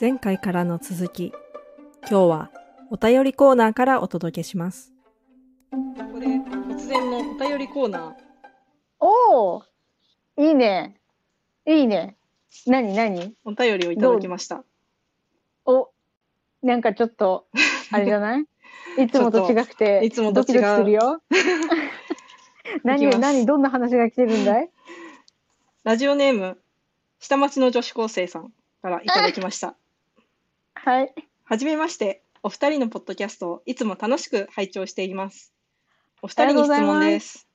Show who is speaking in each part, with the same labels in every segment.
Speaker 1: 前回からの続き、今日はお便りコーナーからお届けします。
Speaker 2: ここで突然のお便りコーナー。
Speaker 3: おおいいね。いいね。なになに
Speaker 2: お便りをいただきました。
Speaker 3: お、なんかちょっと、あれじゃない？いつもと違くて、
Speaker 2: いつもと違う
Speaker 3: ドキドキするよ。何何？どんな話が来てるんだい？
Speaker 2: ラジオネーム、下町の女子高生さんからいただきました。
Speaker 3: はい。
Speaker 2: はじめまして、お二人のポッドキャストをいつも楽しく拝聴しています。お二人に質問です。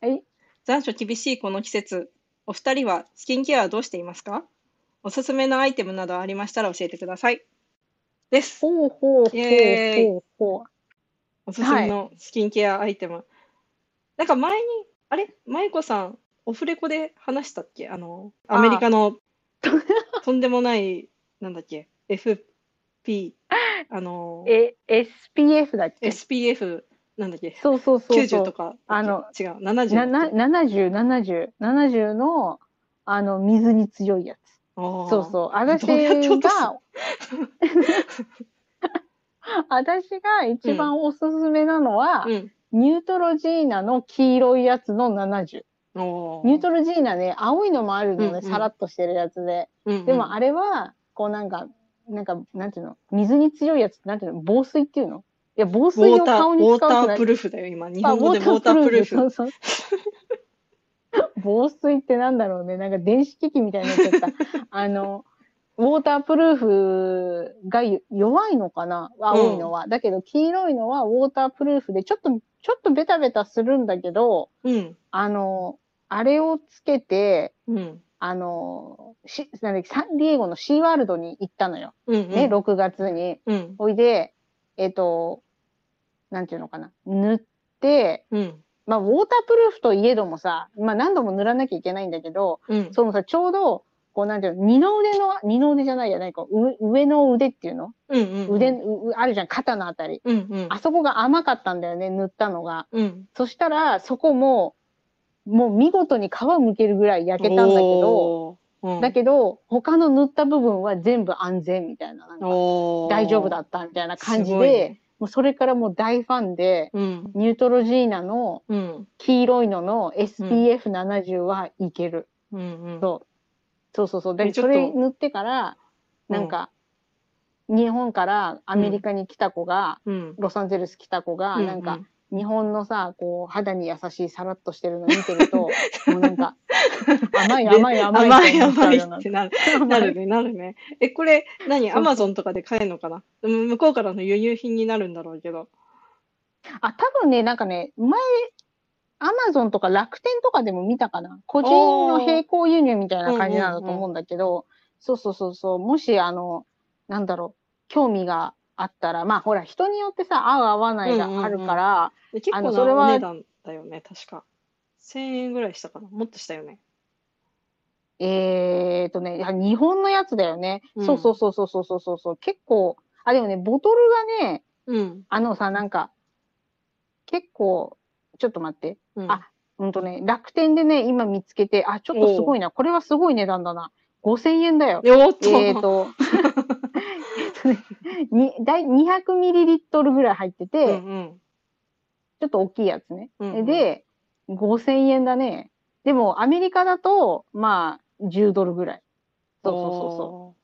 Speaker 3: はい。
Speaker 2: 残暑厳しいこの季節、お二人はスキンケアはどうしていますか？おすすめのアイテムなどありましたら教えてください。です。
Speaker 3: ほうほうほうほうほう。
Speaker 2: おすすめのスキンケアアイテム。なんか前に、あれ？舞子さん、オフレコで話したっけ？あの、アメリカの とんでもない、なんだっけ？?FP、あの、
Speaker 3: え、SPF だっけ
Speaker 2: ？SPF、なんだっけ？
Speaker 3: そうそうそうそう。
Speaker 2: 90とか。
Speaker 3: あの
Speaker 2: 違う、70だ
Speaker 3: な
Speaker 2: っけ。
Speaker 3: な70、70、70の、あの、水に強いやつ。
Speaker 2: そ
Speaker 3: そうそう。私が、私が一番おすすめなのは、
Speaker 2: うん。
Speaker 3: ニュートロジーナの黄色いやつの70。
Speaker 2: おー
Speaker 3: ニュートロジーナね、青いのもあるのね、
Speaker 2: うんうん
Speaker 3: さらっとしてるやつで。
Speaker 2: うんうん
Speaker 3: でもあれは、こうなんか、なんか、なんていうの？水に強いやつってなんていうの？防水っていうの？いや、防
Speaker 2: ウ
Speaker 3: 水を
Speaker 2: ォーター、
Speaker 3: 顔に
Speaker 2: ウォータープルーフだよ、今。日
Speaker 3: あ
Speaker 2: 本語でウォータープルーフ。
Speaker 3: そうそう。防水ってなんだろうね。なんか電子機器みたいになっちゃった。あの、ウォータープルーフがよ弱いのかな？青いのは。だけど黄色いのはウォータープルーフでちょっと、ちょっとベタベタするんだけど、
Speaker 2: うん。
Speaker 3: あの、あれをつけて、
Speaker 2: うん。
Speaker 3: あの、しなんだっけサンディエゴのシーワールドに行ったのよ。
Speaker 2: うん。うん。
Speaker 3: ね、6月に。
Speaker 2: うん。
Speaker 3: おいで、えっ、と、なんていうのかな。塗って、
Speaker 2: うん。
Speaker 3: まあ、ウォータープルーフといえどもさ、まあ、何度も塗らなきゃいけないんだけど、
Speaker 2: うん。
Speaker 3: そのさ、ちょうど、こう、なんていうの、二の腕の、二の腕じゃないやないか、う上の腕っていうの、
Speaker 2: うん。うん。
Speaker 3: 腕、うあるじゃん、肩のあたり。
Speaker 2: うん。うん。
Speaker 3: あそこが甘かったんだよね、塗ったのが。
Speaker 2: うん。
Speaker 3: そしたら、そこも、もう見事に皮むけるぐらい焼けたんだけど、
Speaker 2: うん
Speaker 3: だけど、他の塗った部分は全部安全みたいな、なんか大丈夫だったみたいな感じで、
Speaker 2: ね
Speaker 3: もうそれからもう大ファンで、
Speaker 2: うん。
Speaker 3: ニュートロジーナの
Speaker 2: うん。
Speaker 3: 黄色いのの SPF70 はいける。
Speaker 2: うん。うん。
Speaker 3: そう。そうそうそう。で、それ塗ってから、なんか、日本からアメリカに来た子が、
Speaker 2: うん。
Speaker 3: ロサンゼルス来た子が、
Speaker 2: う
Speaker 3: なんか、、日本のさ、こう、肌に優しい、さらっとしてるの見てると、もうなんか、甘い
Speaker 2: で
Speaker 3: 甘い甘い
Speaker 2: 甘い甘いってなる。なるね、なるね。え、これ、何？アマゾンとかで買えるのかな？うん向こうからの輸入品になるんだろうけど。
Speaker 3: あ、多分ね、なんかね、前、アマゾンとか楽天とかでも見たかな。個人の並行輸入みたいな感じなんだと思うんだけど、そうそうそうそう、もし、あの、なんだろう、興味があったら、まあほら、人によってさ、合う合わない
Speaker 2: があるから、うん
Speaker 3: うんう
Speaker 2: ん、結構な
Speaker 3: それは
Speaker 2: お値段だよね、確か。1000円ぐらいしたかな、もっとしたよね。
Speaker 3: えーとね、日本のやつだよね。
Speaker 2: うん、
Speaker 3: そうそうそうそうそうそう。結構、あ、でもね、ボトルがね、
Speaker 2: うん、
Speaker 3: あのさ、なんか、結構、ちょっと待って。
Speaker 2: うん、
Speaker 3: あ、うんとね、楽天でね、今見つけて、あ、ちょっとすごいな。これはすごい値段だな。5000円だよ。
Speaker 2: えっ。
Speaker 3: えーと。にだい200ミリリットルぐらい入ってて、
Speaker 2: うんうん
Speaker 3: ちょっと大きいやつね。
Speaker 2: うんうん
Speaker 3: で、5000円だね。でも、アメリカだと、まあ、10ドルぐらい。そうそうそうそう。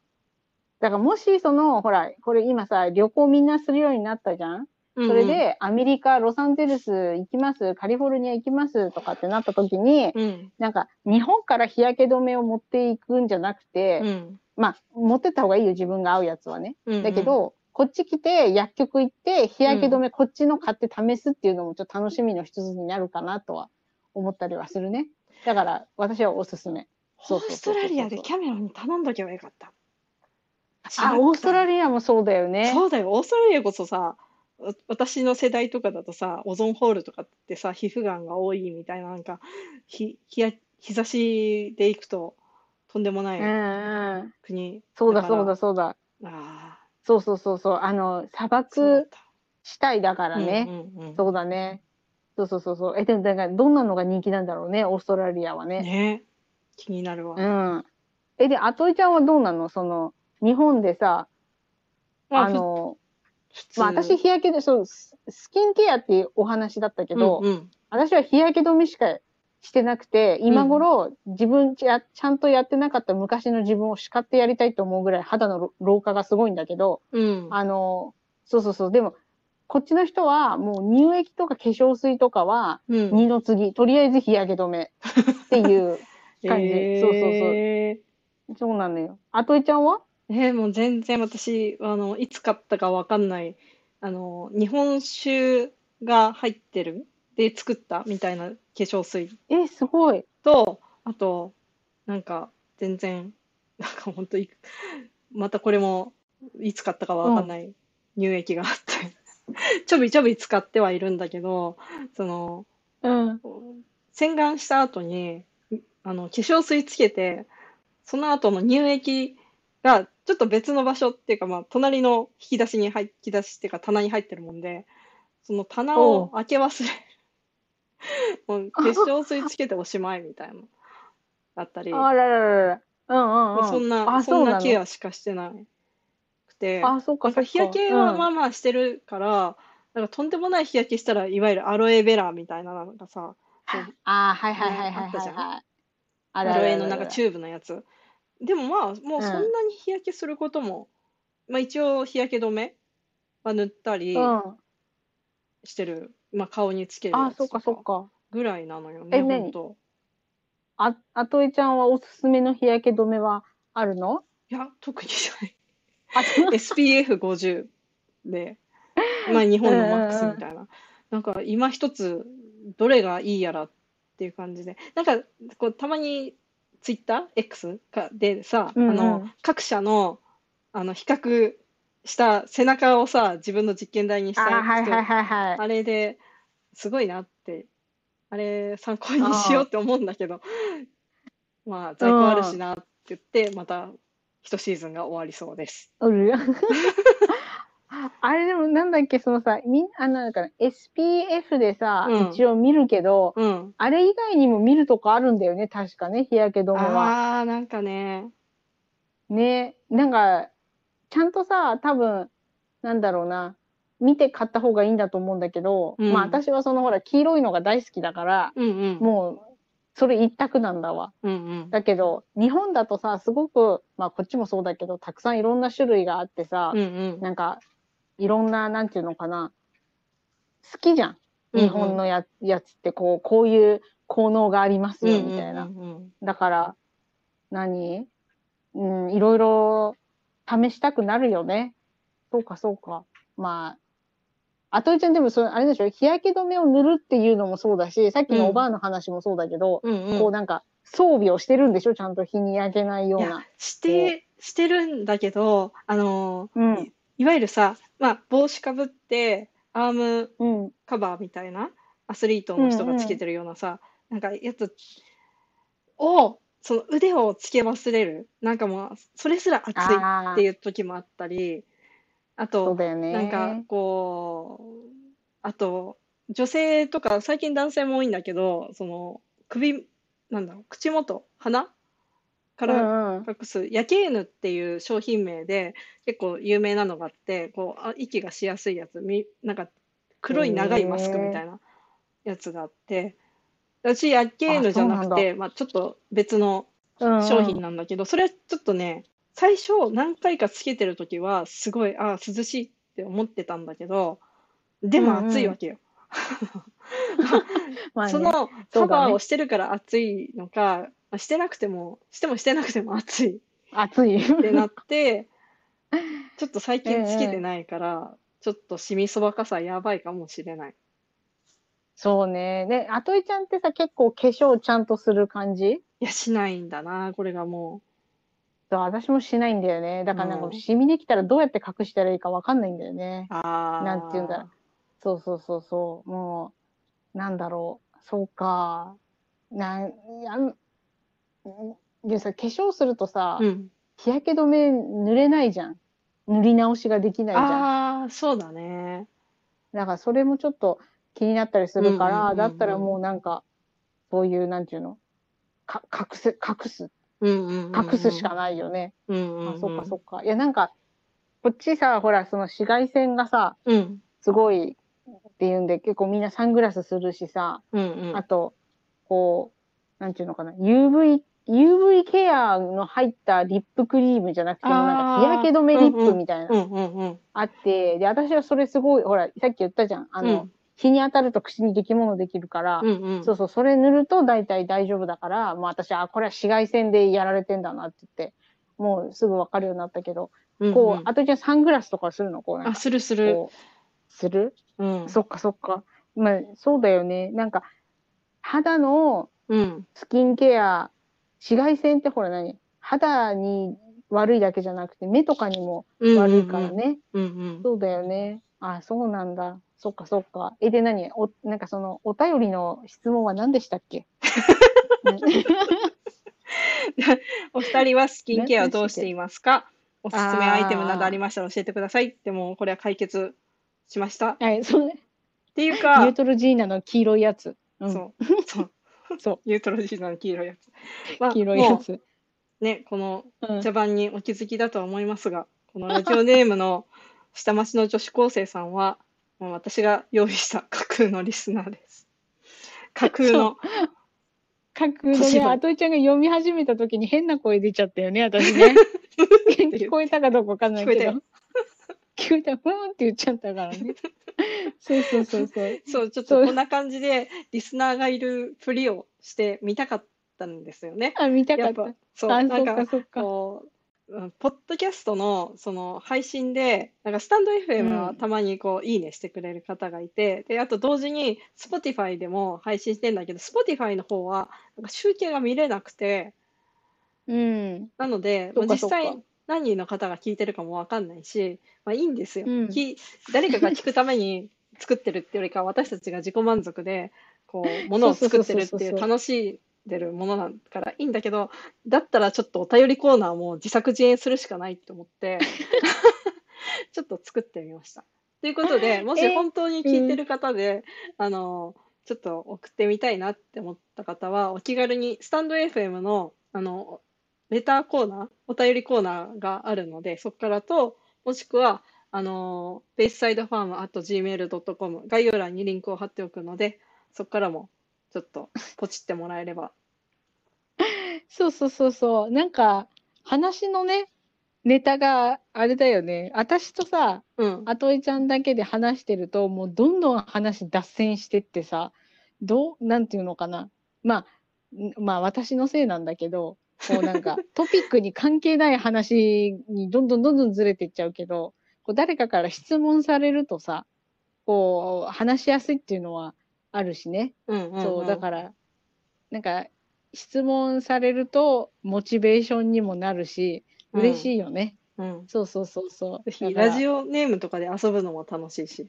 Speaker 3: だからもし、その、ほら、これ今さ、旅行みんなするようになったじゃん？
Speaker 2: う。
Speaker 3: それで、アメリカ、ロサンゼルス行きます、カリフォルニア行きます？とかってなった時に、
Speaker 2: うんうん、
Speaker 3: なんか、日本から日焼け止めを持っていくんじゃなくて、
Speaker 2: うん
Speaker 3: まあ、持ってった方がいいよ、自分が合うやつはね。
Speaker 2: うんうん
Speaker 3: だけど、こっち来て、薬局行って、日焼け止め、こっちの買って試すっていうのもちょっと楽しみの一つになるかなとは思ったりはするね。だから、私はおすすめ。
Speaker 2: オーストラリアでキャメロンに頼んどけばよかった。
Speaker 3: あ、オーストラ
Speaker 2: リ
Speaker 3: リアもそうだよね。
Speaker 2: そうだよ、オーストラリアこそさ、わ私の世代とかだとさ、オゾンホールとかってさ、皮膚がんが多いみたいな、なんか、ひ、日や、日差しで行くと、とんでもない。国。
Speaker 3: そうだそうだそうだ。
Speaker 2: あ
Speaker 3: そうそうそうそう。あの、砂漠
Speaker 2: た。
Speaker 3: 地帯だからね。そうだね。そうそうそうそう。え、でも、だから、どんなのが人気なんだろうね、オーストラリアはね。
Speaker 2: ね気になるわ。
Speaker 3: うん。え、で、あといちゃんはどうなの？その、日本でさ、
Speaker 2: ま
Speaker 3: あ、の、まあ私日焼けで、そう、ススキンケアっていうお話だったけど、
Speaker 2: うんうん
Speaker 3: 私は日焼け止めしかしてなくて、今頃自分ちやちゃんとやってなかった昔の自分を叱ってやりたいと思うぐらい肌の老老化がすごいんだけど、
Speaker 2: うん。
Speaker 3: あの、そうそうそう、でも、こっちの人はもう乳液とか化粧水とかは
Speaker 2: うん
Speaker 3: 二の次、とりあえず日焼け止めっていう感じ。
Speaker 2: えー
Speaker 3: そうそうそう。そうなのよ。あといちゃんは？
Speaker 2: えーもう全然私、あの、いつ買ったかわかんない、あの、日本酒が入ってるで作ったみたいな化粧水
Speaker 3: え、すごい。
Speaker 2: と、あと、なんか、全然、なんか本当い、またこれも、いつ買ったかわかんない乳液があって、ちょびちょび使ってはいるんだけど、その、
Speaker 3: うん。
Speaker 2: 洗顔した後に、あの、化粧水つけて、その後の乳液がちょっと別の場所っていうか、まあ、隣の引き出しに入っ、引き出しっていうか棚に入ってるもんで、その棚を開け忘れ、もう化粧水つけておしまいみたいな、だったり、
Speaker 3: あらららら。うんうんうん。
Speaker 2: そんな、
Speaker 3: あ、
Speaker 2: そんなケアしかしてなくて、
Speaker 3: あ、そっか
Speaker 2: 日焼けはまあ
Speaker 3: うん
Speaker 2: まあしてるから、なんかとんでもない日焼けしたら、いわゆるアロエベラみたいな、なんかさ、
Speaker 3: あー、はいはいはいはい
Speaker 2: あったじゃん
Speaker 3: はいはい。あ
Speaker 2: アロエのなんかチューブのやつ。でもまあ、もうそんなに日焼けすることも、まあ一応日焼け止めは塗ったり
Speaker 3: うん。
Speaker 2: してる。まあ顔につける
Speaker 3: あ、
Speaker 2: やつとか
Speaker 3: そっか。
Speaker 2: ぐらいなのよね、
Speaker 3: え何？
Speaker 2: ほんと。
Speaker 3: あ、あといちゃんはおすすめの日焼け止めはあるの？
Speaker 2: いや、特にない。
Speaker 3: あ、
Speaker 2: SPF50 で、まあ日本のマックスみたいな。なんか今一つどれがいいやらっていう感じで。なんかこうたまにツイッター？X かでさ、
Speaker 3: うんうん
Speaker 2: あの各社のあの比較した背中をさ、自分の実験台にし
Speaker 3: あ
Speaker 2: た人
Speaker 3: はいはいはいはい。
Speaker 2: あれですごいなって、あれ参考にしようって思うんだけど、まあ在庫あるしなって言って、また一シーズンが終わりそうです。
Speaker 3: おる あれでもなんだっけ、そのさ、みんあのなんか SPF でさ、
Speaker 2: うん
Speaker 3: 一応見るけど、
Speaker 2: うん。
Speaker 3: あれ以外にも見るとこあるんだよね、確かね、日焼け止めは。
Speaker 2: ああ、なんかね、
Speaker 3: ね、なんか、ちゃんとさ、多分、なんだろうな、見て買った方がいいんだと思うんだけど、
Speaker 2: うん
Speaker 3: まあ私はそのほら、黄色いのが大好きだから、
Speaker 2: うんうん。
Speaker 3: もう、それ一択なんだわ。
Speaker 2: うんうん。
Speaker 3: だけど、日本だとさ、すごく、まあこっちもそうだけど、たくさんいろんな種類があってさ、
Speaker 2: うんうん。
Speaker 3: なんか、いろんな、なんていうのかな、好きじゃん。
Speaker 2: うんうん
Speaker 3: 日本のや,、やつって、こう、こういう効能がありますよ、みたいな。
Speaker 2: うんうん
Speaker 3: だから、何？うん、いろいろ試したくなるよね。そうか、そうか。まあ、あといちゃんでもそれ、あれでしょ、日焼け止めを塗るっていうのもそうだし、さっきのおばあの話もそうだけど、
Speaker 2: うんうん。
Speaker 3: こうなんか、装備をしてるんでしょ？ちゃんと日に焼けないよう
Speaker 2: いや
Speaker 3: な。、
Speaker 2: して、してるんだけど、あのー、
Speaker 3: うん、
Speaker 2: いわゆるさ、まあ、帽子かぶって、アーム
Speaker 3: うん、
Speaker 2: カバーみたいな、アスリートの人がつけてるようなさ、なんかやつを、その腕をつけ忘れる。なんかもう、それすら熱いっていう時もあったり、あと、
Speaker 3: ね。
Speaker 2: なんかこう、あと、女性とか、最近男性も多いんだけど、その、首、なんだろう、口元、鼻から隠す、ヤケーヌっていう商品名で結構有名なのがあって、こう、あ息がしやすいやつ、み、なんか黒い長いマスクみたいなやつがあって、私、ヤケーヌじゃなくて、まあちょっと別の
Speaker 3: うんうん
Speaker 2: 商品なんだけど、それはちょっとね、最初何回かつけてるときは、すごい、ああ、涼しいって思ってたんだけど、でも暑いわけよ。
Speaker 3: まあね
Speaker 2: その
Speaker 3: そ
Speaker 2: カバーをしてるから暑いのか、まあしてなくても、してもしてなくても暑い
Speaker 3: 暑い。
Speaker 2: ってなって、ちょっと最近つけてないから、ちょっとシミそばかさやばいかもしれない。
Speaker 3: そうね。で、あといちゃんってさ、結構化粧ちゃんとする感じ？
Speaker 2: いや、しないんだな、これがも
Speaker 3: そう私もしないんだよね。だからなんか、
Speaker 2: うん
Speaker 3: シミできたらどうやって隠したらいいかわかんないんだよね。
Speaker 2: う。ああ。
Speaker 3: なんて言うんだろうそうそうそうそう。もう、なんだろう。そうか。なん、やん、でさ、化粧するとさ、
Speaker 2: うん。
Speaker 3: 日焼け止め塗れないじゃん。塗り直しができないじゃん。
Speaker 2: ああ、そうだね。
Speaker 3: だからそれもちょっと気になったりするから、だったらもうなんか、そういう、なんていうの？か、隠す、隠す。隠すしかないよね。あ、そっかそっか。いや、なんか、こっちさ、ほら、その紫外線がさ、
Speaker 2: うん。
Speaker 3: すごいっていうんで、結構みんなサングラスするしさ、
Speaker 2: うんうん。
Speaker 3: あと、こう、なんていうのかな、UV、UV ケアの入ったリップクリームじゃなくても、なんか日焼け止めリップみたいな、あって、で、私はそれすごい、ほら、さっき言ったじゃん。あの、
Speaker 2: うん
Speaker 3: 日に当たると口に出来物できるから、
Speaker 2: うんうん。
Speaker 3: そうそう、それ塗ると大体大丈夫だから、もう私、あ、これは紫外線でやられてんだなって言って、もうすぐわかるようになったけど、
Speaker 2: うんうん。
Speaker 3: こう、あとじゃあサングラスとかするの？こう
Speaker 2: あ
Speaker 3: か、
Speaker 2: するする。
Speaker 3: する？
Speaker 2: うん。
Speaker 3: そっかそっか。まあ、そうだよね。なんか、肌の
Speaker 2: うん。
Speaker 3: スキンケア、紫外線ってほら何？肌に悪いだけじゃなくて、目とかにも悪いからね。
Speaker 2: うんうん。
Speaker 3: そうだよね。あ、そうなんだ。そっかそっか。え、で何？お、なんかその、お便りの質問は何でしたっけ？う ん
Speaker 2: お二人はスキンケアをどうしていますか？おすすめアイテムなどありましたら教えてください。でもこれは解決しました。っ
Speaker 3: はい、そうね。ニ
Speaker 2: ていうか
Speaker 3: ュー、トロジーナの黄色いやつ。うん、
Speaker 2: そうそう
Speaker 3: そう
Speaker 2: ニュートロジーナの黄色いやつ。まあ
Speaker 3: 黄色いや
Speaker 2: も
Speaker 3: つ。
Speaker 2: うね、この
Speaker 3: うん
Speaker 2: 茶番にお気づきだとは思いますが、このラジオネームの下町の女子高生さんは、もう私が用意した架空のリスナーです。架空の、
Speaker 3: 架空のね、
Speaker 2: 年の
Speaker 3: あといちゃんが読み始めた時に変な声出ちゃったよね、私ね。聞こえたかどうかわかんないけど。聞こえた、ふーんって言っちゃったからね。そうそうそうそう。
Speaker 2: そう、ちょっとこんな感じでリスナーがいるふりをしてみたかったんですよね。
Speaker 3: あ、見たか
Speaker 2: やっ
Speaker 3: た。、
Speaker 2: そう、なんか。こう、うんポッドキャストのその配信で、なんかスタンド FM は
Speaker 3: うん
Speaker 2: たまにこう、いいねしてくれる方がいて、で、あと同時に Spotify でも配信してんだけど、Spotify の方はなんか集計が見れなくて、
Speaker 3: うん。
Speaker 2: なので、まあ実際何人の方が聞いてるかもわかんないし、まあいいんですよ。
Speaker 3: うん
Speaker 2: き誰かが聞くために 作ってるってよりかは、私たちが自己満足で、こう、ものを作ってるって
Speaker 3: そうそうそうそう
Speaker 2: いう楽しんでるものだからいいんだけど、だったらちょっとお便りコーナーも自作自演するしかないと思って、ちょっと作ってみました。ということで、もし
Speaker 3: え
Speaker 2: 本当に聞いてる方で、あの、ちょっと送ってみたいなって思った方は、お気軽にスタンド FM の、あの、レターコーナー、お便りコーナーがあるので、そこからと、もしくは、あの、ベースサイドファーム at gmail.com 概要欄にリンクを貼っておくので、そこからもちょっと ポチってもらえれば。
Speaker 3: そうそうそうそう。なんか、話のね、ネタがあれだよね。私とさ、
Speaker 2: うん。
Speaker 3: あといちゃんだけで話してると、もうどんどん話脱線してってさ、どう、なんていうのかな。まあ、んまあ私のせいなんだけど、こうなんか トピックに関係ない話にどんどんどんどんずれていっちゃうけど、こう誰かから質問されるとさ、こう話しやすいっていうのはあるしね。
Speaker 2: うんうん
Speaker 3: そう、だから、なんか、質問されると、モチベーションにもなるし、嬉しいよね。
Speaker 2: うん。
Speaker 3: そうそうそうそう。
Speaker 2: ラジオネームとかで遊ぶのも楽しいし。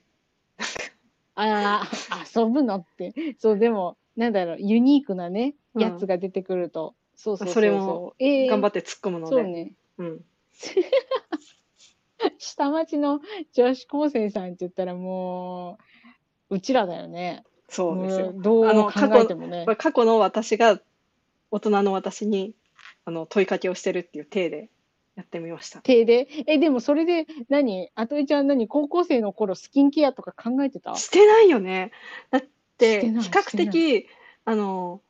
Speaker 3: ああ、遊ぶのって。そう、でも、なんだろう、ユニークなね、
Speaker 2: うん
Speaker 3: やつが出てくると。そうそうそうそう。
Speaker 2: それも
Speaker 3: えー
Speaker 2: 頑張って突っ込むので。
Speaker 3: そうね。
Speaker 2: うん。
Speaker 3: 下町の女子高生さんって言ったらもう、うちらだよね。
Speaker 2: そうですよ。
Speaker 3: どう
Speaker 2: あの
Speaker 3: 考
Speaker 2: 過去
Speaker 3: えてもね
Speaker 2: これ。過去の私が大人の私にあの問いかけをしてるっていう体でやってみました。
Speaker 3: 手で？え、でもそれで何、あといちゃん何、高校生の頃スキンケアとか考えてた？
Speaker 2: してないよね。だっ
Speaker 3: してない
Speaker 2: て比較的あの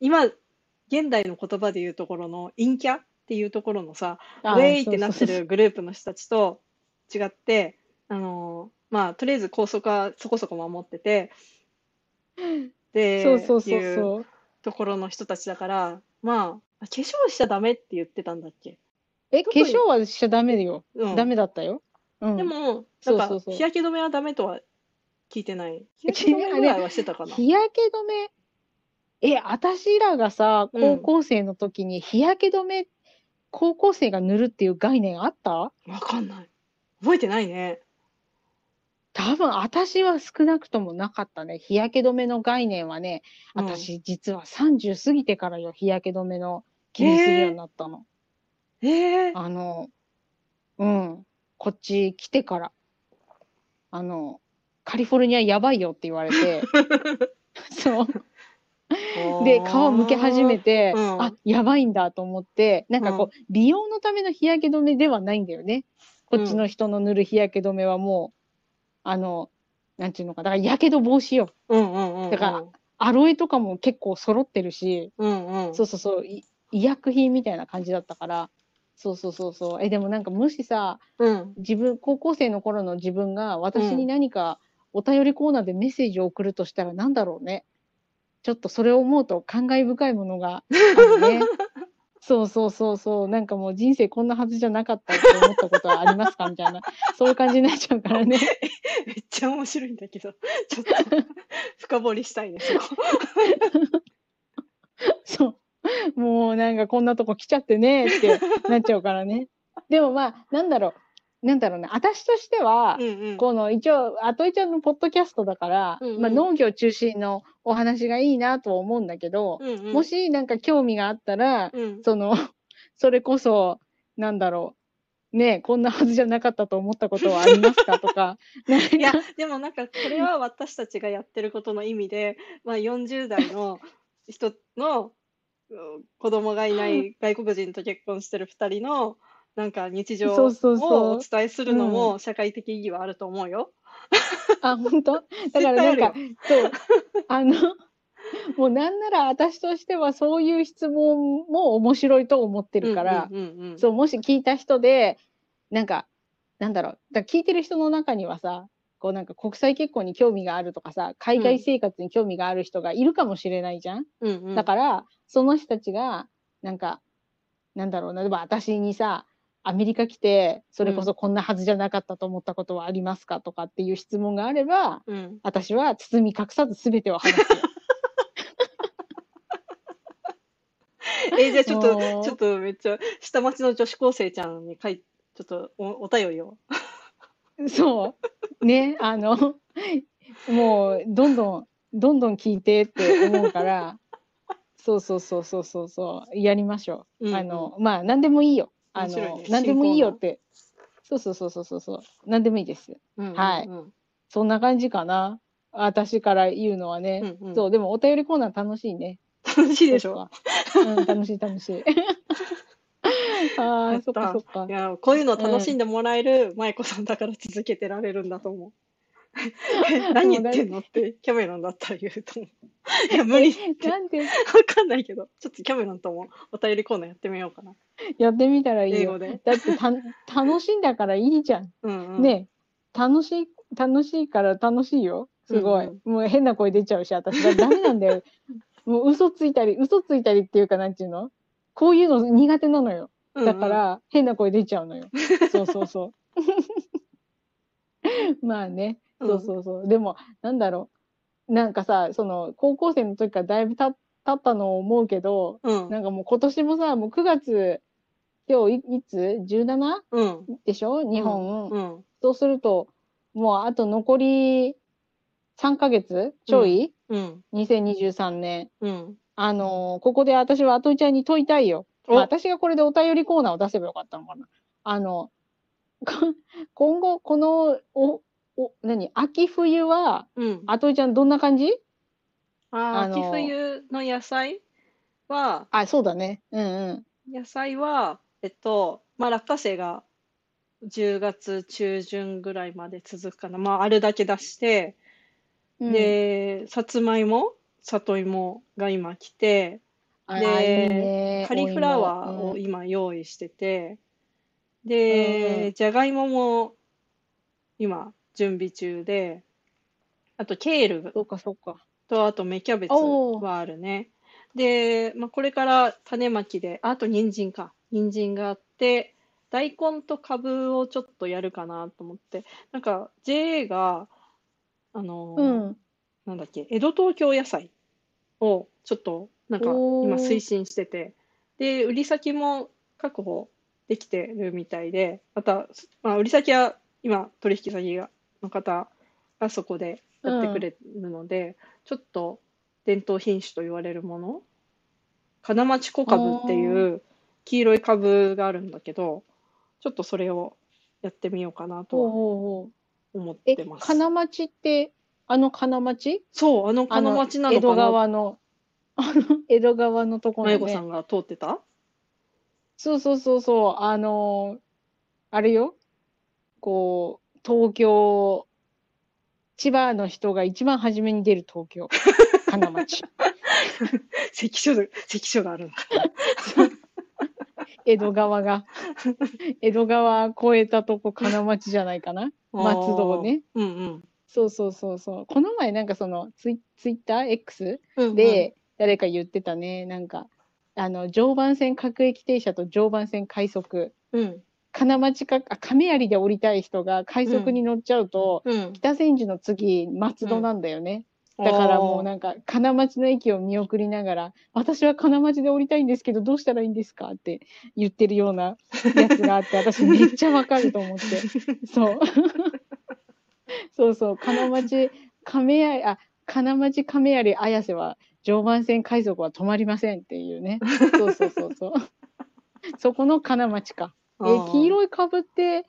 Speaker 2: 今現代の言葉で言うところの陰キャっていうところのさ、ウ
Speaker 3: あ
Speaker 2: ェイってなってるグループの人たちと違って、あのまあとりあえず校則はそこそこ守ってて、で、
Speaker 3: そうそうそうそう。
Speaker 2: ところの人たちだから、まあ、化粧しちゃダメって言ってたんだっけ？
Speaker 3: え、化粧はしちゃダメだよ。
Speaker 2: うん。
Speaker 3: ダメだったよ。うん。
Speaker 2: でも、な
Speaker 3: んそうそう
Speaker 2: 日焼け止めはダメとは聞いてない。日焼け止めぐらいはしてたかな？
Speaker 3: 日焼け止め、え、私らがさ、
Speaker 2: うん
Speaker 3: 高校生の時に日焼け止め、高校生が塗るっていう概念あった？
Speaker 2: わかんない。覚えてないね。
Speaker 3: 多分私は少なくともなかったね。日焼け止めの概念はね、
Speaker 2: うん
Speaker 3: 私実は30過ぎてからよ、日焼け止めの気にするようになったの。
Speaker 2: ええ
Speaker 3: あの、うん、こっち来てから。あの、カリフォルニアやばいよって言われて、そう。で、皮むけ始めて、
Speaker 2: うん
Speaker 3: あ、やばいんだと思って、なんかこう、美容のための日焼け止めではないんだよね。こっちの人の塗る日焼け止めはもう、あの、なんていうのか、だから、やけど防止よ。
Speaker 2: うんうんうんうん。
Speaker 3: だからアロエとかも結構揃ってるし、
Speaker 2: うんうん。
Speaker 3: そうそうそう、い医薬品みたいな感じだったから、そうそうそうそう。え、でもなんかもしさ、
Speaker 2: うん。
Speaker 3: 自分、高校生の頃の自分が私に何かお便りコーナーでメッセージを送るとしたら何だろうね。ちょっとそれを思うと感慨深いものがあるね。そうそうそうそう。なんかもう人生こんなはずじゃなかったって思ったことはありますかみたいな。そういう感じになっちゃうからね。
Speaker 2: めっちゃ面白いんだけど、ちょっと 深掘りしたいね、そこ。
Speaker 3: そう。もうなんかこんなとこ来ちゃってねってなっちゃうからね。でもまあ、なんだろう。なんだろうね。私としては、
Speaker 2: うんうん。
Speaker 3: この一応、あといちゃんのポッドキャストだから、
Speaker 2: うんうん
Speaker 3: まあ農業中心のお話がいいなとは思うんだけど、
Speaker 2: うんうん、
Speaker 3: もしなんか興味があったら、
Speaker 2: うん、
Speaker 3: その、それこそ、なんだろう。ねえこんなはずじゃなかったと思ったことはありますかとか。
Speaker 2: いや、でもなんかこれは私たちがやってることの意味で、まあ、40代の人のうん子供がいない外国人と結婚してる2人のなんか日常をお伝えするのも社会的意義はあると思うよ。
Speaker 3: あ、本当？だからなんか、そう、あの、もうなんなら私としてはそういう質問も面白いと思ってるから、
Speaker 2: うんうんうんうん。
Speaker 3: そう、もし聞いた人で、なんか、なんだろう、だ聞いてる人の中にはさ、こうなんか国際結婚に興味があるとかさ、海外生活に興味がある人がいるかもしれないじゃん。
Speaker 2: うんうん。
Speaker 3: だから、その人たちが、なんか、なんだろうな、例えば私にさ、アメリカ来て、それこそこんなはずじゃなかったと思ったことはありますかとかっていう質問があれば、
Speaker 2: うん、
Speaker 3: 私は包み隠さず全てを話すよ。
Speaker 2: えじゃあちょっとちょっとめっちゃ下町の女子高生ちゃんに書いちょっとおお便りを。
Speaker 3: そう。ね、あの、もう、どんどん、どんどん聞いてって思うから、そうそうそうそうそうそう、やりましょう。
Speaker 2: うんうん
Speaker 3: あの、まあ、何でもいいよ。あの、何でもいいよって。そうそうそうそうそうそう、何でもいいです。はい
Speaker 2: うん
Speaker 3: そんな感じかな。私から言うのはね。
Speaker 2: うんうん
Speaker 3: そう、でもお便りコーナー楽しいね。
Speaker 2: 楽しいでしょ？
Speaker 3: そう楽しい楽しい。ああ、そっかそっか
Speaker 2: い。やこういうの楽しんでもらえる舞子さんだから続けてられるんだと思う。何言ってんのってキャメロンだったら言うと思う。いや無理ってわ
Speaker 3: なんで？
Speaker 2: かんないけどちょっとキャメロンともお便りコーナーやってみようかな。
Speaker 3: やってみたらいいよ。
Speaker 2: 英語で。
Speaker 3: だってた 楽しいんだからいいじゃん。
Speaker 2: うんうん、
Speaker 3: ねえ楽しい、楽しいから楽しいよ。すごい。
Speaker 2: うん
Speaker 3: もう変な声出ちゃうし、私がダメなんだよ。もう嘘ついたり、嘘ついたりっていうか、なんていうの？こういうの苦手なのよ。
Speaker 2: うんうん
Speaker 3: だから、変な声出ちゃうのよ。そうそうそう。まあね、そうそうそう。でも、なんだろう。なんかさ、その、高校生の時からだいぶた経ったのを思うけど、
Speaker 2: うん
Speaker 3: なんかもう今年もさ、もう9月、今日いいつ ?17?
Speaker 2: うん
Speaker 3: でしょ？日本。
Speaker 2: うん
Speaker 3: そうすると、もうあと残り3ヶ月？ちょい、
Speaker 2: うん
Speaker 3: 2023年。
Speaker 2: うん
Speaker 3: あのーここで私はアトイちゃんに問いたいよ。
Speaker 2: お
Speaker 3: まあ、私がこれでお便りコーナーを出せばよかったのかな。あの、こ 今後、この、お、お、何？秋冬は、
Speaker 2: うん
Speaker 3: アトイちゃんどんな感じ？
Speaker 2: あ
Speaker 3: の
Speaker 2: 秋冬の野菜は？
Speaker 3: あ、そうだね。うんうん。
Speaker 2: 野菜はえっとまあ落花生が10月中旬ぐらいまで続くかな。まああるだけ出して
Speaker 3: うん、
Speaker 2: でさつまいも里芋が今来て
Speaker 3: あ
Speaker 2: で
Speaker 3: いいね。
Speaker 2: カリフラワーを今用意しててで、
Speaker 3: うん。
Speaker 2: じゃがいもも今準備中であとケール
Speaker 3: うんそうかそうか。
Speaker 2: とあと芽キャベツはあるね。で、まあ、これから種まきで、あと人参か。人参があって、大根とカブをちょっとやるかなと思って。なんか JA が、あのー
Speaker 3: うん。
Speaker 2: なんだっけ、江戸東京野菜をちょっとなんか今推進してて、で、売り先も確保できてるみたいで、また、まあ、売り先は今取引先がの方がそこでやってくれるので、ちょっと伝統品種と言われるもの、金町小株っていう黄色い株があるんだけど、ちょっとそれをやってみようかなと思っ
Speaker 3: え
Speaker 2: てま、す。
Speaker 3: 金町って、あの金町？
Speaker 2: そう、あの金町なの
Speaker 3: 江戸川の。江戸川のところね
Speaker 2: さ。んが通ってた？
Speaker 3: そうそうそうそう、あのーあれよ。こう、東京、千葉の人が一番初めに出る東京、金町。
Speaker 2: 関所で、関所があるのか。
Speaker 3: 江戸川が。江戸川越えたとこ金町じゃないかな。松戸ね。
Speaker 2: うんうん。
Speaker 3: そうそうそうそう。この前なんかそのツイツイッター？X
Speaker 2: うんうん、
Speaker 3: で誰か言ってたね。なんか、あの、常磐線各駅停車と常磐線快速。
Speaker 2: うん。
Speaker 3: 金町か、あ、亀有で降りたい人が快速に乗っちゃうと、
Speaker 2: うん。
Speaker 3: 北千住の次、松戸なんだよね。だからもうなんか、金町の駅を見送りながら、私は金町で降りたいんですけど、どうしたらいいんですかって言ってるようなやつがあって、私めっちゃわかると思って。そう。そうそう、金町、亀有、あ、金町亀有綾瀬は、常磐線快速は止まりませんっていうね。そうそうそうそう。そこの金町か。え、黄
Speaker 2: い。
Speaker 3: 色い株って、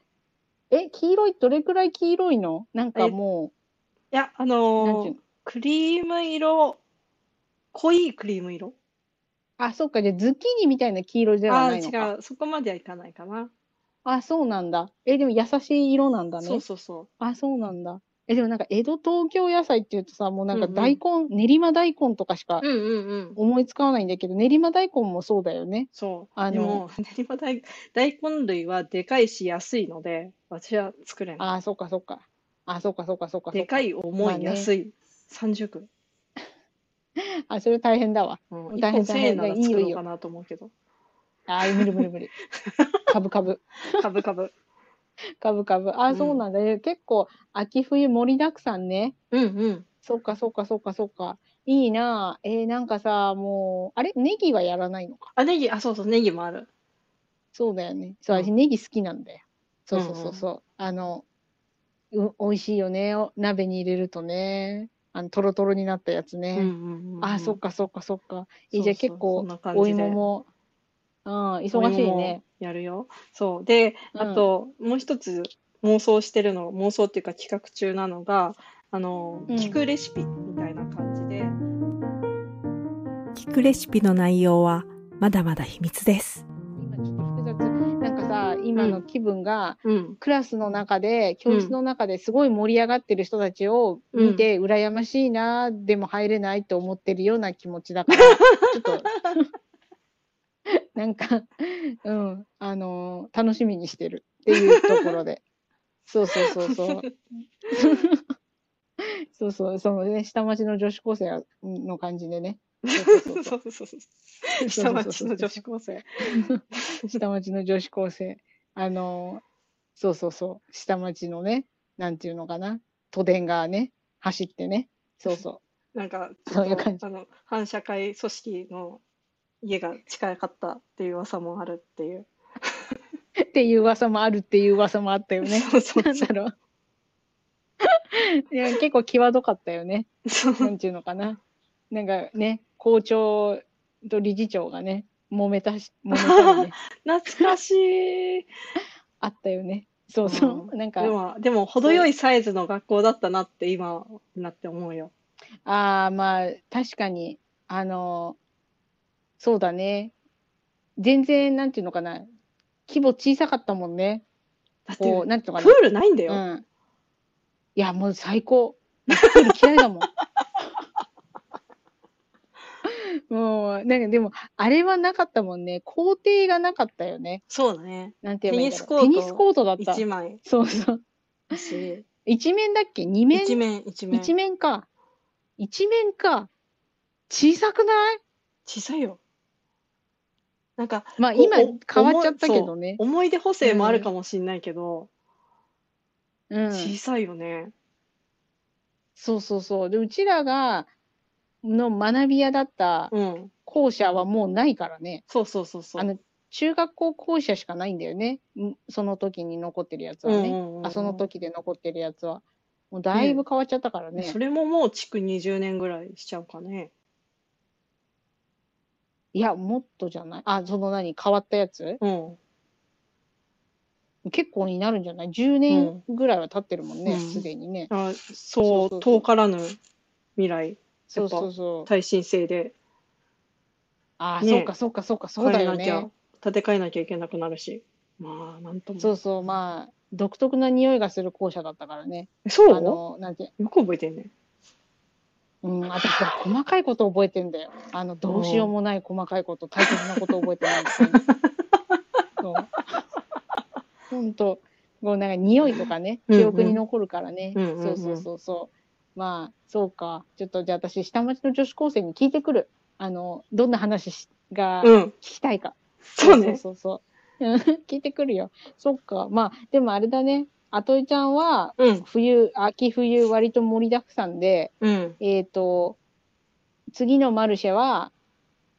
Speaker 3: え、黄色い、どれくらい黄色いの？なんかも
Speaker 2: いや、あのー
Speaker 3: ていうの？
Speaker 2: クリーム色、濃いクリーム色？
Speaker 3: あ、そっか、じゃあズッキーニみたいな黄色で
Speaker 2: ああ
Speaker 3: はないのか。
Speaker 2: ー、違う。そこまではいかないかな。
Speaker 3: あ、そうなんだ。え、でも優しい色なんだね。
Speaker 2: そうそうそ
Speaker 3: あ、そうなんだ。え、でもなんか江戸東京野菜っていうとさ、もうなんか大根、練馬大根とかしか
Speaker 2: う。うんうんうん。
Speaker 3: 思いつかないんだけど、練馬大根もそうだよね。
Speaker 2: そう。
Speaker 3: あの
Speaker 2: でも、練馬大、大根類はでかいし安いので、私は作れない。
Speaker 3: あ、そっかそっか。あ、そっかそっかそっかそっか。
Speaker 2: でかい、重い、
Speaker 3: まあね
Speaker 2: 安い。30区。
Speaker 3: あ、それ大変だわ。
Speaker 2: うん、1
Speaker 3: 大変
Speaker 2: 個1000円なら
Speaker 3: 大変いいよいいよ
Speaker 2: かなと思うけど。
Speaker 3: あ、無理無理無理。株 株。
Speaker 2: 株株。
Speaker 3: 株株。あ、
Speaker 2: うん
Speaker 3: そうなんだ。え結構、秋冬盛りだくさんね。
Speaker 2: うんうん。
Speaker 3: そっかそっかそっかそっか。いいなあえーなんかさ、もう、あれ？ネギはやらないのか？
Speaker 2: あ、ネギ、あ、そうそう、ネギもある。
Speaker 3: そうだよね。そう、
Speaker 2: うん
Speaker 3: 私ネギ好きなんだよ。そうそう
Speaker 2: うん
Speaker 3: そううんそう。あの、う、美味しいよね。お鍋に入れるとね。あの、トロトロになったやつね。
Speaker 2: うんうんうん。
Speaker 3: あ、そっ
Speaker 2: か。
Speaker 3: かそっかそっか。いいじゃあ
Speaker 2: そうそう
Speaker 3: 結構
Speaker 2: そんな、感じ
Speaker 3: お
Speaker 2: で
Speaker 3: 芋も、うん、忙しいね。
Speaker 2: やるよ。そう。で、
Speaker 3: うん
Speaker 2: あと、もう一つ妄想してるの、妄想っていうか企画中なのが、あの、
Speaker 3: うん
Speaker 2: 聞くレシピみたいな感じで、
Speaker 1: 聞くレシピの内容はまだまだ秘密です。
Speaker 3: 今の気分が、
Speaker 2: うん。
Speaker 3: クラスの中で、教室の中ですごい盛り上がってる人たちを見て、羨ましいな、でも入れないと思ってるような気持ちだから、ちょっと、なんか、うん、あのー楽しみにしてるっていうところで。そうそうそうそう。そうそう、そのね、下町の女子高生の感じでね。そうそうそう。
Speaker 2: 下町の女子高生。
Speaker 3: 下町の女子高生。あの、そうそうそう、下町のね、なんていうのかな、都電がね、走ってね、そうそ
Speaker 2: なんか、
Speaker 3: そういう感じ
Speaker 2: あの、反社会組織の家が近かったっていう噂もあるっていう。
Speaker 3: う。っていう噂もあるっていう噂もあったよね。
Speaker 2: そうそう
Speaker 3: なんだろう。いや結構際どかったよね。なんていうのかな。なんかね、校長と理事長がね、揉めたし、揉めたりね、
Speaker 2: 懐かしい。
Speaker 3: あったよね。そうそう。なんか
Speaker 2: で、も、でも、程よいサイズの学校だったなって今になって思うよ。
Speaker 3: ああ、まあ、確かに、あの、そうだね。全然、なんていうのかな。規模小さかったもんね。
Speaker 2: だって、
Speaker 3: こう、
Speaker 2: プ
Speaker 3: なんていうのか
Speaker 2: ールないんだ
Speaker 3: な。
Speaker 2: よ。
Speaker 3: うん。いや、もう最高。プール嫌いだもん。もう、なんかでも、あれはなかったもんね。校庭がなかったよね。
Speaker 2: そうだね。
Speaker 3: なんて言えばいいんだろう
Speaker 2: テニスコート
Speaker 3: テニスコートだった。
Speaker 2: 一枚
Speaker 3: そうそう。
Speaker 2: だし、
Speaker 3: 一面だっけ？二面？
Speaker 2: 一面、一面。
Speaker 3: 一面か。一面か。小さくない？
Speaker 2: 小さいよ。なんか、
Speaker 3: まあ今
Speaker 2: お
Speaker 3: 変わっちゃったけどね。
Speaker 2: 思い出補正もあるかもしんないけど、
Speaker 3: うん。
Speaker 2: 小さいよね。
Speaker 3: そうそうそう。で、うちらが、の学び屋だった
Speaker 2: うん。
Speaker 3: 校舎はもうないからね。
Speaker 2: そうそうそうそう。
Speaker 3: あの、中学校校舎しかないんだよね。んその時に残ってるやつはね。あ、その時で残ってるやつは。もうだいぶ変わっちゃったからね。
Speaker 2: それももう築20年ぐらいしちゃうかね。
Speaker 3: いや、もっとじゃない？あ、その何？変わったやつ？
Speaker 2: うん。
Speaker 3: 結構になるんじゃない ?10 年ぐらいは経ってるもんね、
Speaker 2: うん
Speaker 3: すでにね。
Speaker 2: あ
Speaker 3: そうそうそう
Speaker 2: そう、遠からぬ未来、
Speaker 3: そうそうそう。
Speaker 2: 耐震性で。
Speaker 3: ああ、
Speaker 2: ね
Speaker 3: そうかそうかそうか、そうだよ
Speaker 2: 変えなきゃ
Speaker 3: ね。
Speaker 2: 建て替えなきゃいけなくなるし。まあ、なんとも。
Speaker 3: そうそう、まあ、独特な匂いがする校舎だったからね。
Speaker 2: そう？
Speaker 3: あの、なんて、
Speaker 2: よく覚えてんね。
Speaker 3: うん、私さ、細かいこと覚えてんだよ。あの、どうしようもない細かいこと、大切なこと覚えてないみたいな。そう。ほんと、こうなんか匂いとかね、
Speaker 2: うんうん
Speaker 3: 記憶に残るからね。
Speaker 2: うんうんうん
Speaker 3: そうそうそうそう。まあ、そうか。ちょっとじゃあ私、下町の女子高生に聞いてくる。あの、どんな話しが聞
Speaker 2: うん。
Speaker 3: きたいか。
Speaker 2: そうね。
Speaker 3: そうそうそう。う ん聞いてくるよ。そっか。まあ、でもあれだね。あといちゃんは、
Speaker 2: うん。
Speaker 3: 冬、秋冬、割と盛りだくさんで、
Speaker 2: うん。
Speaker 3: えっ、と、次のマルシェは、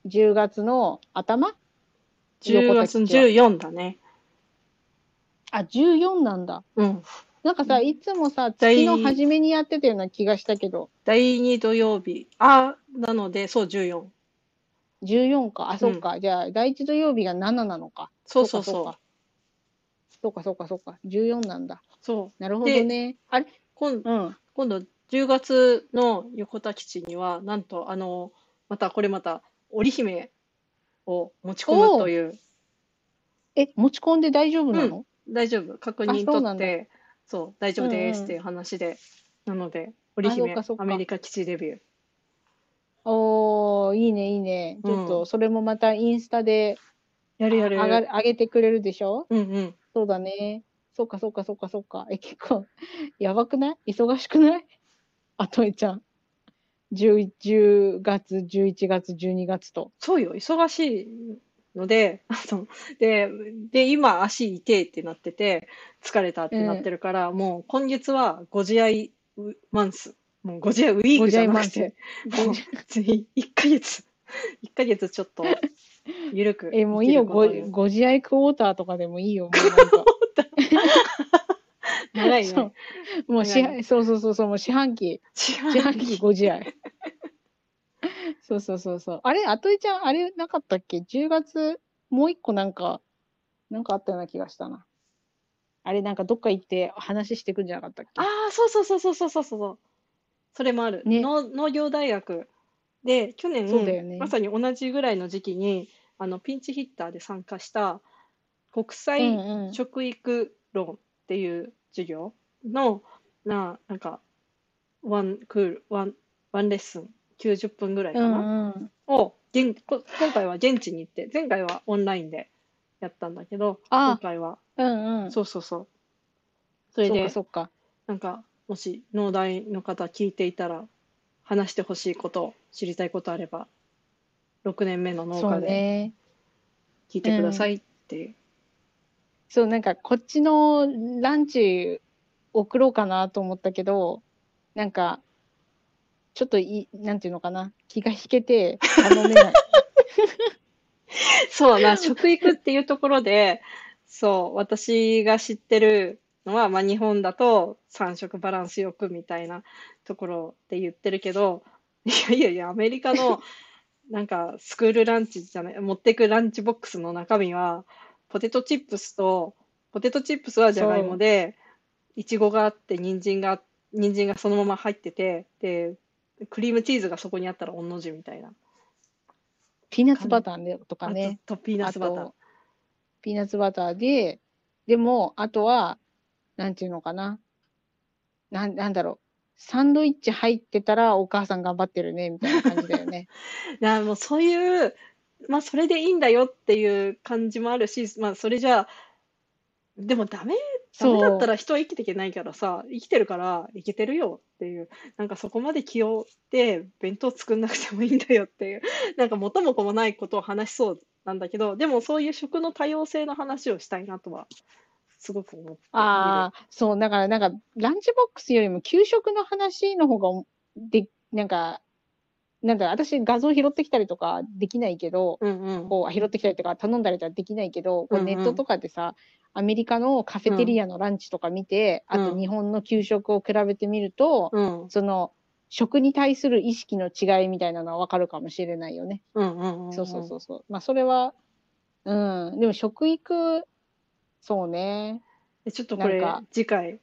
Speaker 3: 10月の頭
Speaker 2: ？10月の14だね。
Speaker 3: あ、14なんだ。
Speaker 2: うん。
Speaker 3: なんかさ、いつもさ、
Speaker 2: 第
Speaker 3: 月の初めにやってたような気がしたけど、
Speaker 2: 第2土曜日。あ、なので、そう、14。
Speaker 3: 14か。あ、そっか。じゃあ、第一土曜日が7なのか。
Speaker 2: そうそうそう
Speaker 3: そうか。。そうか、そうか、そうか。14なんだ。
Speaker 2: そう。
Speaker 3: なるほどね。あれ？
Speaker 2: 今
Speaker 3: うん。
Speaker 2: 今度、10月の横田基地には、なんと、あの、また、これまた、織姫を持ち込むという、
Speaker 3: え、持ち込んで大丈夫なの、
Speaker 2: 大丈夫、確認
Speaker 3: あそうなんだ
Speaker 2: 取って、そう、大丈夫ですっていう話で、なので、織
Speaker 3: あそう
Speaker 2: 姫
Speaker 3: かそう、か
Speaker 2: アメリカ基地デビュー。
Speaker 3: おー、いいね、いいね。ちょっ
Speaker 2: うん
Speaker 3: と、それもまたインスタで
Speaker 2: やるやる。
Speaker 3: あが上げてくれるでしょ？
Speaker 2: うんうん。
Speaker 3: そうだね。そうか、そうか、そうか、そうか。え、結構、やばくない？忙しくない？あとえちゃん。10, 10月、11月、12月と。
Speaker 2: そうよ、忙しいので、あの、で、で、今足痛いってなってて、疲れたってなってるから、もう今月はご自愛マンス。もうご自愛ウィークじゃなくて、もう1ヶ月、1ヶ月ちょっと、ゆるく
Speaker 3: え、もういいよ、ごご自愛クォーターとかでもいいよ。もうなんか。
Speaker 2: 長い
Speaker 3: そ
Speaker 2: ね
Speaker 3: う。もう四半、そうそうそうそう、もう四半期、
Speaker 2: 四
Speaker 3: 四半期ご自愛。そうそうそうそう。あれ、あといちゃん、あれなかったっけ ?10 月、もう一個なんか、なんかあったような気がしたな。あれ、なんかどっか行って話してくんじゃなかったっけ？
Speaker 2: ああ、そうそうそうそうそうそうそう。それもある。
Speaker 3: ね
Speaker 2: 農農業大学で、去年、
Speaker 3: そうだよね
Speaker 2: まさに同じぐらいの時期に、あの、ピンチヒッターで参加した国際、う
Speaker 3: んうん。
Speaker 2: 食育論っていう授業の、な、なんか、ワンクール、ワン、ワンレッスン、90分ぐらいか
Speaker 3: う
Speaker 2: な、
Speaker 3: んうん。
Speaker 2: を、現、こ今回は現地に行って、前回はオンラインでやったんだけど、
Speaker 3: あ
Speaker 2: 今回は、
Speaker 3: うんうん。
Speaker 2: そうそうそう。それ
Speaker 3: そう
Speaker 2: で
Speaker 3: かそうか。
Speaker 2: なんか、もし農大の方聞いていたら、話してほしいこと、知りたいことあれば、6年目の農家で
Speaker 3: ね。
Speaker 2: 聞いてくださいっていう。
Speaker 3: そう、なんかこっちのランチ送ろうかなと思ったけど、なんか、ちょっとい、なんていうのかな、気が引けて 頼めない。
Speaker 2: そうな、食育っていうところで、そう、私が知ってるのは、まあ日本だと3食バランスよくみたいなところで言ってるけど、いやいやいや、アメリカの なんかスクールランチじゃない、持ってくランチボックスの中身は、ポテトチップスと、ポテトチップスはじゃがいもで、いちごがあって、人参が、人参がそのまま入ってて、で、クリームチーズがそこにあったら御の字みたいな。
Speaker 3: ピーナッツバターねとか
Speaker 2: あ
Speaker 3: ね。
Speaker 2: と、とピーナッツバター。
Speaker 3: ピーナッツバターで、でも、あとは、なんていうのかな。なん、なんだろう。サンドイッチ入ってたらお母さん頑張ってるね、みたいな感じだよね。
Speaker 2: いや、もうそういう、まあそれでいいんだよっていう感じもあるし、まあそれじゃあ、でもダメ、ダメだったら人は生きていけないからさ、生きてるからいけてるよっていう、なんかそこまで気負って弁当作んなくてもいいんだよっていう、なんか元も子もないことを話しそうなんだけど、でもそういう食の多様性の話をしたいなとは、すごく思って。
Speaker 3: ああ、そう、だからなんか、ランチボックスよりも給食の話の方がお、で、なんか、なんだ、私画像拾ってきたりとかできないけど、
Speaker 2: うんうん。
Speaker 3: こう、拾ってきたりとか頼んだりとかできないけど、こ
Speaker 2: うんう
Speaker 3: うんネットとかでさ、アメリカのカフェテリアのランチとか見て、
Speaker 2: うん
Speaker 3: あと日本の給食を比べてみると、
Speaker 2: うん
Speaker 3: その、食に対する意識の違いみたいなのはわかるかもしれないよね。
Speaker 2: うんうんうん。
Speaker 3: そうそうそうそう。まあ、それは、うん、でも食育、そうね。
Speaker 2: えちょっとこれ次回、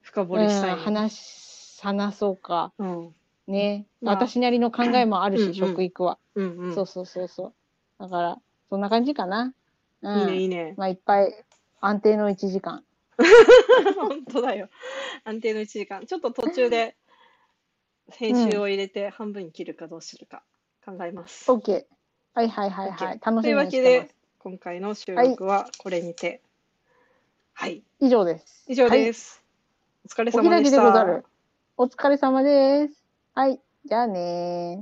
Speaker 2: 深掘
Speaker 3: うん、
Speaker 2: りしたいね。
Speaker 3: 話、話そうか。
Speaker 2: うん。
Speaker 3: ね。
Speaker 2: まあ
Speaker 3: 私なりの考えもあるし、
Speaker 2: うんうん
Speaker 3: 食育は。
Speaker 2: うんうん。
Speaker 3: そうそうそうそう。だから、そんな感じかな。うん。
Speaker 2: いいね、いいね。
Speaker 3: まあ、いっぱい安定の1時間。
Speaker 2: 本当だよ。安定の1時間。ちょっと途中で編集を入れて半分に切るかどうするか考えます。
Speaker 3: OK。はいはいはいはい。楽しみ
Speaker 2: というわけで。、今回の収録はこれにて。はい。
Speaker 3: 以上です。
Speaker 2: 以上です。お疲れ
Speaker 3: お開き
Speaker 2: 様でした。
Speaker 3: お疲れ様です。はい。じゃあねー。